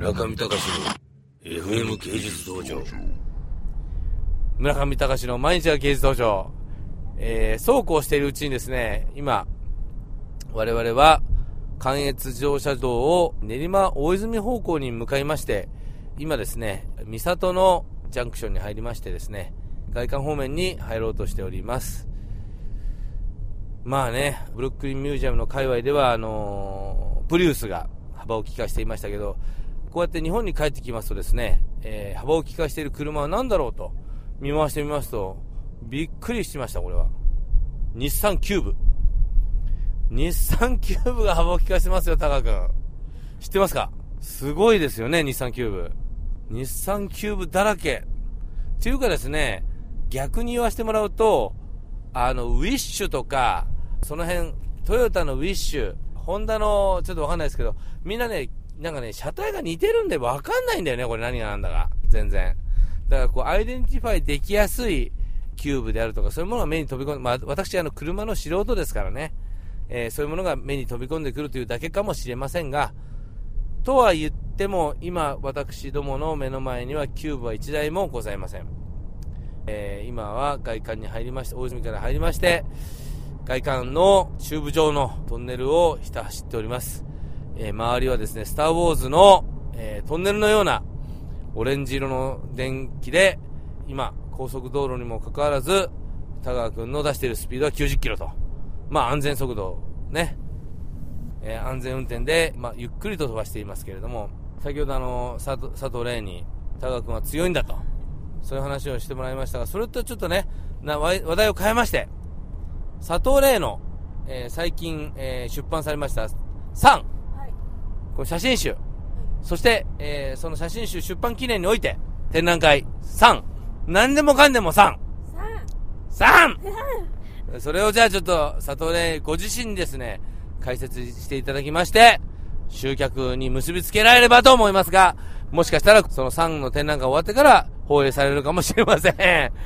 村上隆の FM 芸術道場村上隆の毎日が芸術道場。えー、そうこうしているうちにですね、今、我々は関越自動車道を練馬大泉方向に向かいまして、今ですね、三郷のジャンクションに入りましてですね、外観方面に入ろうとしております。まあね、ブルックリンミュージアムの界隈では、あのー、プリウスが幅を利かしていましたけど、こうやって日本に帰ってきますとですね、えー、幅を利かしている車は何だろうと見回してみますと、びっくりしました、これは。日産キューブ。日産キューブが幅を利かしてますよ、タカ君。知ってますか？すごいですよね、日産キューブ。日産キューブだらけ。っていうかですね、逆に言わせてもらうと、あの、ウィッシュとか、その辺、トヨタのウィッシュ、ホンダの、ちょっとわかんないですけど、みんなね、なんかね、車体が似てるんでわかんないんだよね、これ何がなんだか。全然。だからこう、 identify できやすいキューブであるとか、そういうものが目に飛び込んで、まあ、私、あの、車の素人ですからね、えー、そういうものが目に飛び込んでくるというだけかもしれませんが、とは言っても、今、私どもの目の前にはキューブは1台もございません。えー、今は外環に入りまして、大泉から入りまして、外観の中部上のトンネルをひた走っております。えー、周りはですね、スターウォーズの、えー、トンネルのようなオレンジ色の電気で、今、高速道路にもかかわらず、田川君の出しているスピードは90キロと。まあ安全速度、ね。えー、安全運転で、まあゆっくりと飛ばしていますけれども、先ほどあの、佐藤佐藤玲に、田川君は強いんだと。そういう話をしてもらいましたが、それとちょっとね、な話題を変えまして、佐藤玲の、えー、最近、えー、出版されました、3、この写真集、そして、えー、その写真集出版記念において、展覧会3、何でもかんでも3、3! 3! それをじゃあちょっと、佐藤玲ご自身にですね、解説していただきまして、集客に結びつけられればと思いますが、もしかしたらその3の展覧会終わってから放映されるかもしれません。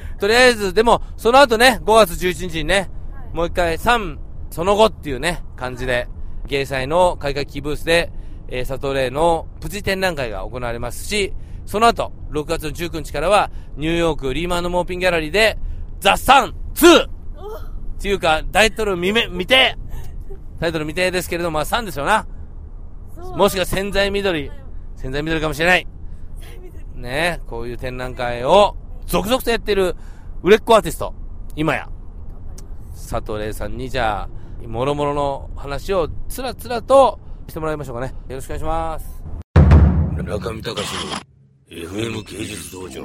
とりあえず、でも、その後ね、5月11日にね、もう一回3、その後っていうね、感じで、芸祭の開会期ブースで、えー、佐藤玲のプチ展覧会が行われますし、その後、6月の19日からは、ニューヨークリーマンのモーピンギャラリーで、ザ・サン 2! っていうか、タイトル見め、見てタイトル未定ですけれども、まあ3ですよな。もしくは潜在緑。潜在緑かもしれない。ねこういう展覧会を続々とやってる売れっ子アーティスト。今や。佐藤玲さんにじゃあ、もろもろの話をつらつらとしてもらいましょうかね。よろしくお願いします。中見隆の FM 芸術道場。